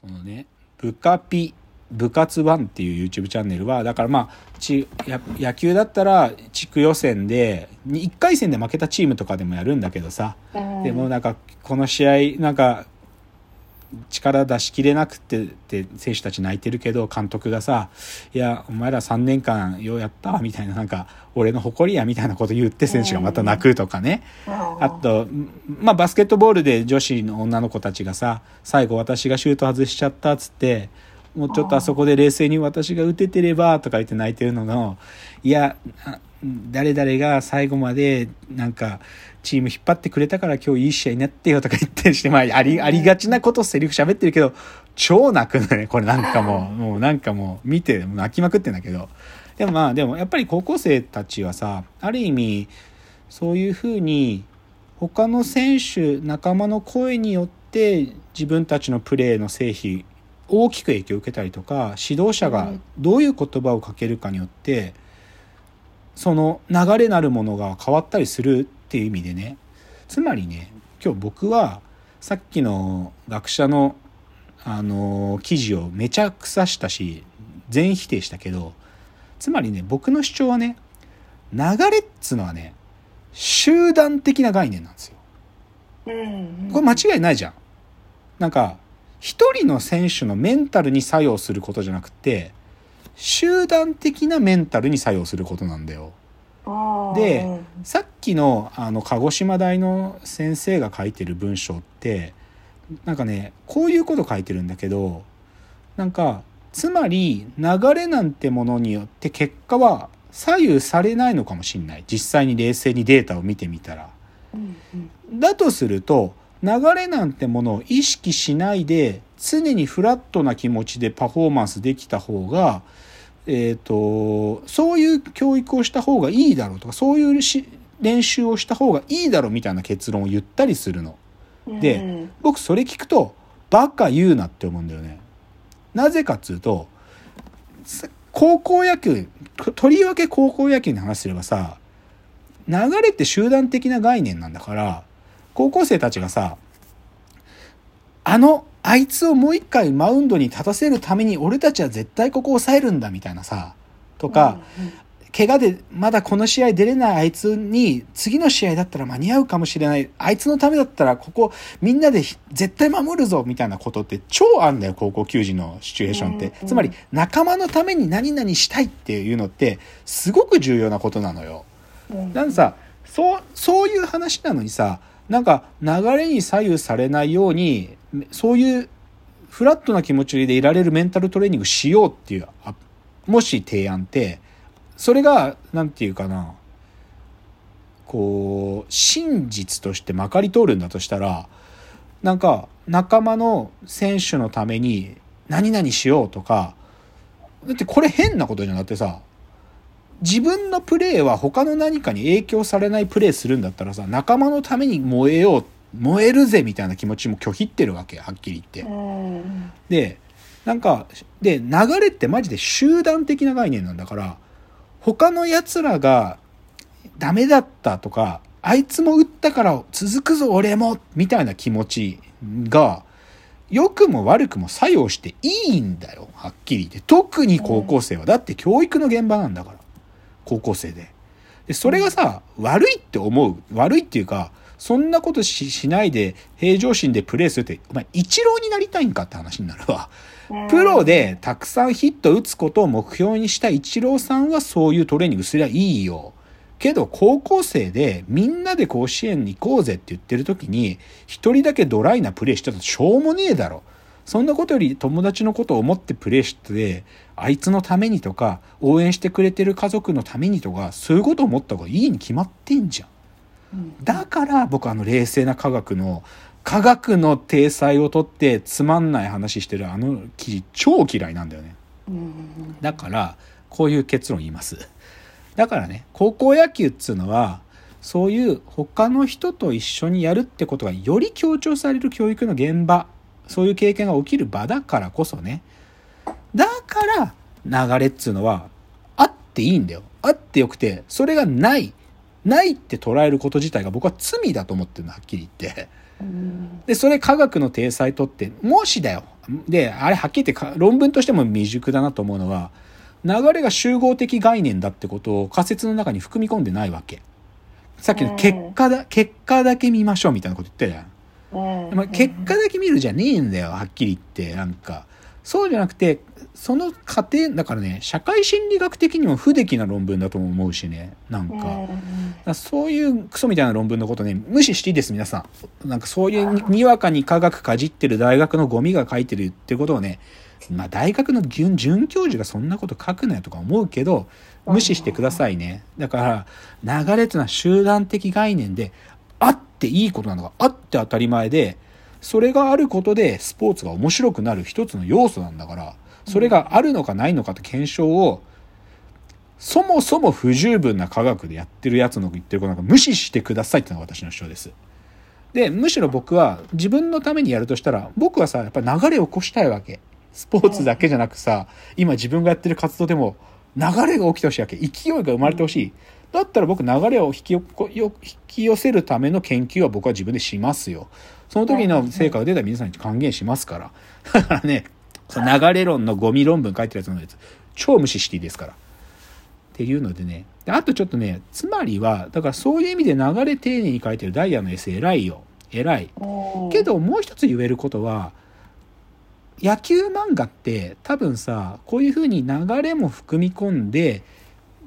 そのね部下ピ部活ワンっていう YouTube チャンネルはだからまあちや野球だったら地区予選で1回戦で負けたチームとかでもやるんだけどさ、うん。でもなんかこの試合なんか力出し切れなくてって選手たち泣いてるけど監督がさ「いやお前ら3年間ようやったわ」みたいななんか俺の誇りやみたいなこと言って選手がまた泣くとかね。あと、まあ、バスケットボールで女子の女の子たちがさ、最後私がシュート外しちゃったっつって、もうちょっとあそこで冷静に私が打ててればとか言って泣いてるのの、いや、あ誰々が最後までなんかチーム引っ張ってくれたから今日いい試合になってよとか言ってして、まあ、あり、ありがちなことセリフ喋ってるけど、超泣くのね、これなんかもう、もうなんかもう見て、もう泣きまくってんだけど。でもまあ、でもやっぱり高校生たちはさ、ある意味、そういうふうに他の選手仲間の声によって自分たちのプレーの成否大きく影響を受けたりとか指導者がどういう言葉をかけるかによってその流れなるものが変わったりするっていう意味でねつまりね今日僕はさっきの学者のあの記事をめちゃくさしたし全否定したけどつまりね僕の主張はね流れっつうのはね集団的な概念なんですよ。うんこれ間違いないじゃん。なんか一人の選手のメンタルに作用することじゃなくて集団的なメンタルに作用することなんだよ。でさっきのあの鹿児島大の先生が書いてる文章ってなんかねこういうこと書いてるんだけどなんかつまり流れなんてものによって結果は左右されないのかもしれない。実際に冷静にデータを見てみたら。うんうん。だとすると流れなんてものを意識しないで常にフラットな気持ちでパフォーマンスできた方が、えー、とそういう教育をした方がいいだろうとかそういうし練習をした方がいいだろうみたいな結論を言ったりするの。でうん僕それ聞くとバカ言うなって思うんだよね。なぜかっつうとさ高校野球ととりわけ高校野球に話すればさ流れって集団的な概念なんだから高校生たちがさあのあいつをもう一回マウンドに立たせるために俺たちは絶対ここを抑えるんだみたいなさとか、怪我でまだこの試合出れないあいつに次の試合だったら間に合うかもしれないあいつのためだったらここみんなでひ絶対守るぞみたいなことって超あんだよ高校球児のシチュエーションって、うんつまり仲間のために何々したいっていうのってすごく重要なことなのよ。うんなんかさそうそういう話なのにさなんか流れに左右されないようにそういうフラットな気持ちでいられるメンタルトレーニングしようっていうもし提案ってそれがなんていうかなこう真実としてまかり通るんだとしたらなんか仲間の選手のために何々しようとかだってこれ変なことじゃなくてさ自分のプレーは他の何かに影響されないプレーするんだったらさ仲間のために燃えようって燃えるぜみたいな気持ちも拒否ってるわけはっきり言って。うん。でなんかで流れってマジで集団的な概念なんだから他のやつらがダメだったとかあいつも打ったから続くぞ俺もみたいな気持ちが良くも悪くも作用していいんだよはっきり言って。特に高校生は。だって教育の現場なんだから高校生で。でそれがさ悪いって思う悪いっていうかそんなことししないで平常心でプレーするってお前一郎になりたいんかって話になるわプロでたくさんヒット打つことを目標にしたイチローさんはそういうトレーニングすりゃいいよ。けど高校生でみんなで甲子園に行こうぜって言ってる時に一人だけドライなプレーしてたらしょうもねえだろ。そんなことより友達のことを思ってプレーしてあいつのためにとか応援してくれてる家族のためにとかそういうことを思った方がいいに決まってんじゃん。うんだから僕あの冷静な科学の科学の体裁をとってつまんない話してるあの記事超嫌いなんだよね。うんだからこういう結論言います。だからね高校野球っつうのはそういう他の人と一緒にやるってことがより強調される教育の現場そういう経験が起きる場だからこそねだから流れっつうのはあっていいんだよあってよくてそれがないないって捉えること自体が僕は罪だと思ってるのはっきり言って。うんで、それ科学の体裁とって、もしだよ、で、あれはっきり言ってか論文としても未熟だなと思うのは、流れが集合的概念だってことを仮説の中に含み込んでないわけ。さっきの結果だ、結果だけ見ましょうみたいなこと言ったじゃんまあ、結果だけ見るじゃねえんだよ、はっきり言って。なんか。そうじゃなくて、その過程、だからね、社会心理学的にも不出来な論文だとも思うしね。なんか。からそういうクソみたいな論文のことね、無視していいです、皆さん。なんかそういうににわかに科学かじってる大学のゴミが書いてるってことをね、まあ大学の准准教授がそんなこと書くなよとか思うけど、無視してくださいね。だから、流れっていうのは集団的概念で、あっていいことなのがあって当たり前で、それがあることでスポーツが面白くなる一つの要素なんだから、それがあるのかないのかって検証を、そもそも不十分な科学でやってるやつの言ってることなんか無視してくださいっていうのが私の主張です。で、むしろ僕は自分のためにやるとしたら、僕はさ、やっぱ流れを起こしたいわけ。スポーツだけじゃなくさ、今自分がやってる活動でも流れが起きてほしいわけ。勢いが生まれてほしい。だったら僕流れを引き寄せるための研究は僕は自分でしますよ。その時の成果が出たら皆さんに還元しますから。だからね、その流れ論のゴミ論文書いてるやつのやつ、超無視していいですから。っていうのでね。であとちょっとね、つまりは、だからそういう意味で流れ丁寧に書いてるダイヤのエッセイ偉いよ。偉い。うんけどもう一つ言えることは、野球漫画って多分さ、こういう風に流れも含み込んで、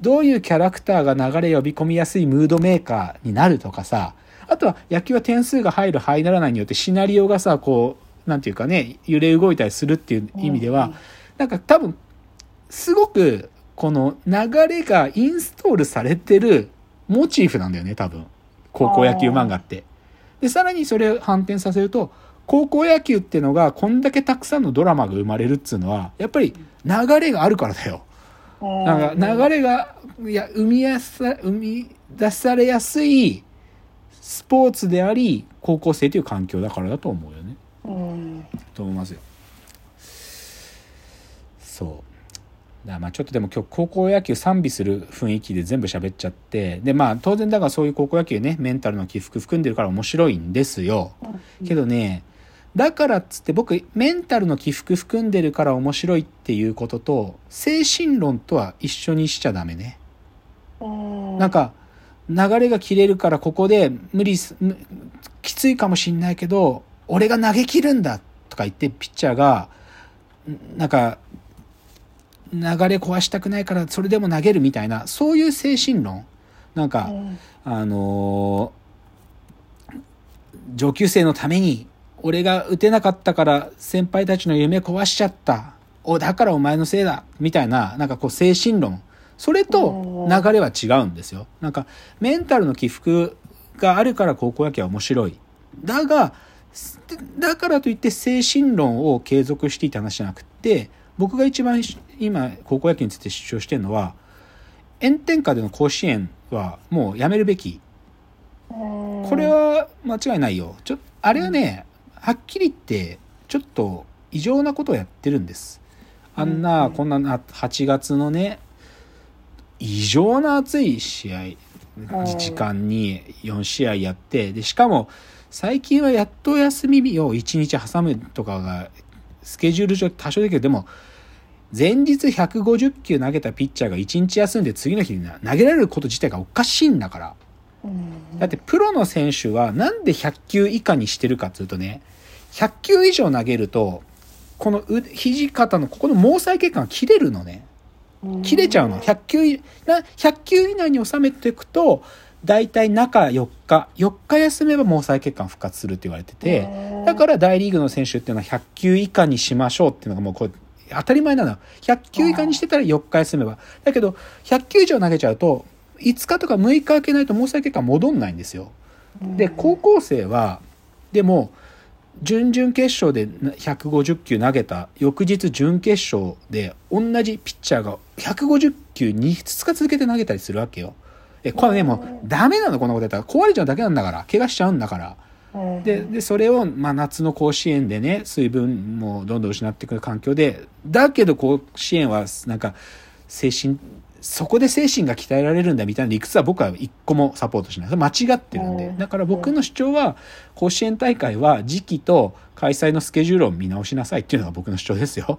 どういうキャラクターが流れ呼び込みやすいムードメーカーになるとかさ、あとは野球は点数が入る入らないによってシナリオがさ、こう、なんていうかね、揺れ動いたりするっていう意味では、うんなんか多分、すごく、この流れがインストールされてるモチーフなんだよね、多分。高校野球漫画って。で、さらにそれを反転させると、高校野球っていうのがこんだけたくさんのドラマが生まれるっつうのは、やっぱり流れがあるからだよ。なんか流れが、いや、生みやさ、生み出されやすいスポーツであり、高校生という環境だからだと思うよね。うんと思いますよ。そう。だまあちょっとでも今日高校野球賛美する雰囲気で全部喋っちゃって、でまあ当然だからそういう高校野球ね、メンタルの起伏含んでるから面白いんですよ。けどね、だからっつって僕、メンタルの起伏含んでるから面白いっていうことと、精神論とは一緒にしちゃダメね。うんなんか、流れが切れるからここで無理す、むきついかもしんないけど、俺が投げ切るんだとか言ってピッチャーが、んなんか、流れ壊したくないからそれでも投げるみたいな、そういう精神論。なんか、うんあのー上級生のために、俺が打てなかったから先輩たちの夢壊しちゃった。お、だからお前のせいだ。みたいな、なんかこう精神論。それと流れは違うんですよ。なんか、メンタルの起伏があるから高校野球は面白い。だが、だからといって精神論を継続していた話じゃなくて、僕が一番今高校野球について主張してるのは、炎天下での甲子園はもうやめるべき。うんこれは間違いないよ。ちょあれはね、はっきり言って、ちょっと異常なことをやってるんです。あんな、うんこんなな8月のね、異常な暑い試合、うん時間に4試合やって、で、しかも、最近はやっと休み日を1日挟むとかが、スケジュール上多少だけど、でも、前日150球投げたピッチャーが1日休んで次の日にな投げられること自体がおかしいんだから。うんだってプロの選手はなんで100球以下にしてるかっていうとね、100球以上投げると、この腕肘肩のここの毛細血管が切れるのね。切れちゃうの。100球い、な100球以内に収めていくと、だいたい中4日、4日休めば毛細血管復活するって言われてて、だから大リーグの選手っていうのは100球以下にしましょうっていうのがもうこれ当たり前なのよ。100球以下にしてたら4日休めば。だけど、100球以上投げちゃうと、5日とか6日空けないと毛細血管戻んないんですよ。で、高校生は、でも、準々決勝で150球投げた翌日準決勝で同じピッチャーが150球に2日続けて投げたりするわけよ。え、これね、もうダメなの、こんなことやったら。壊れちゃうだけなんだから。怪我しちゃうんだから。うんで、で、それを、まあ、夏の甲子園でね、水分もどんどん失ってくる環境で、だけど甲子園は、なんか、精神、そこで精神が鍛えられるんだみたいな理屈は僕は一個もサポートしない。間違ってるんで。うんだから僕の主張は、甲子園大会は時期と開催のスケジュールを見直しなさいっていうのが僕の主張ですよ。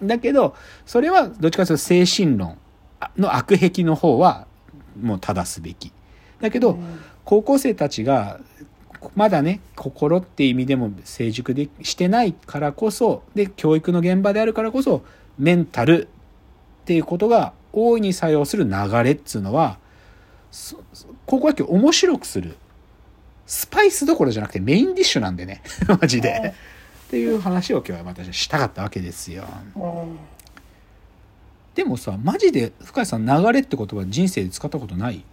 うんだけど、それはどっちかというと精神論の悪癖の方はもう正すべき。だけど、うん高校生たちがまだね心って意味でも成熟でしてないからこそで教育の現場であるからこそメンタルっていうことが大いに作用する流れっつうのは高校野球を面白くする。スパイスどころじゃなくてメインディッシュなんでね。マジで。っていう話を今日は私はしたかったわけですよ。うんでもさマジで深谷さん流れって言葉人生で使ったことない？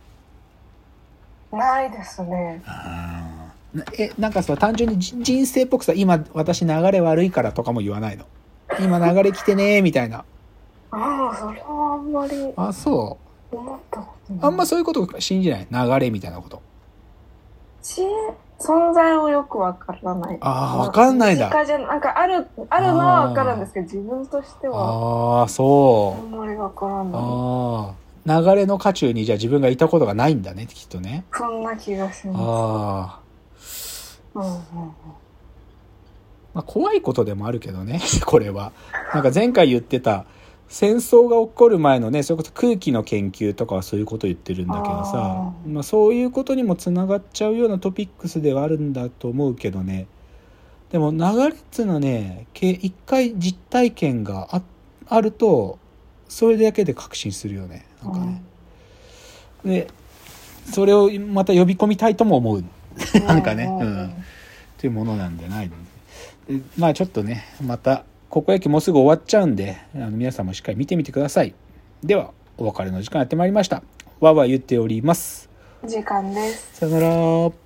ないですね。あえなんかさ単純にじ人生っぽくさ今私流れ悪いからとかも言わないの？今流れ来てねーみたいなああ、それはあんまりあそ思ったことうない。あんまそういうこと信じない流れみたいなこと。知恵存在をよくわからない。あーわかんないんだ。じゃなんかある、あるのはわかるんですけど、自分としてはああそあんまりわからうない。ああ流れの渦中にじゃあ自分がいたことがないんだねきっとね。そんな気がしまああす。うんうんうん。まあ、怖いことでもあるけどね これは。なんか前回言ってた戦争が起こる前のねそれこそ空気の研究とかはそういうこと言ってるんだけどさまあ、そういうことにもつながっちゃうようなトピックスではあるんだと思うけどね。でも流れっつうのはねけ一回実体験がああるとそれだけで確信するよね。なんかね、でそれをまた呼び込みたいとも思う。なんかね。うん。っていうものなんじゃないまあちょっとねまた高校野球もうすぐ終わっちゃうんであの皆さんもしっかり見てみてください。ではお別れの時間やってまいりました。わーわー言っております。時間です。さよなら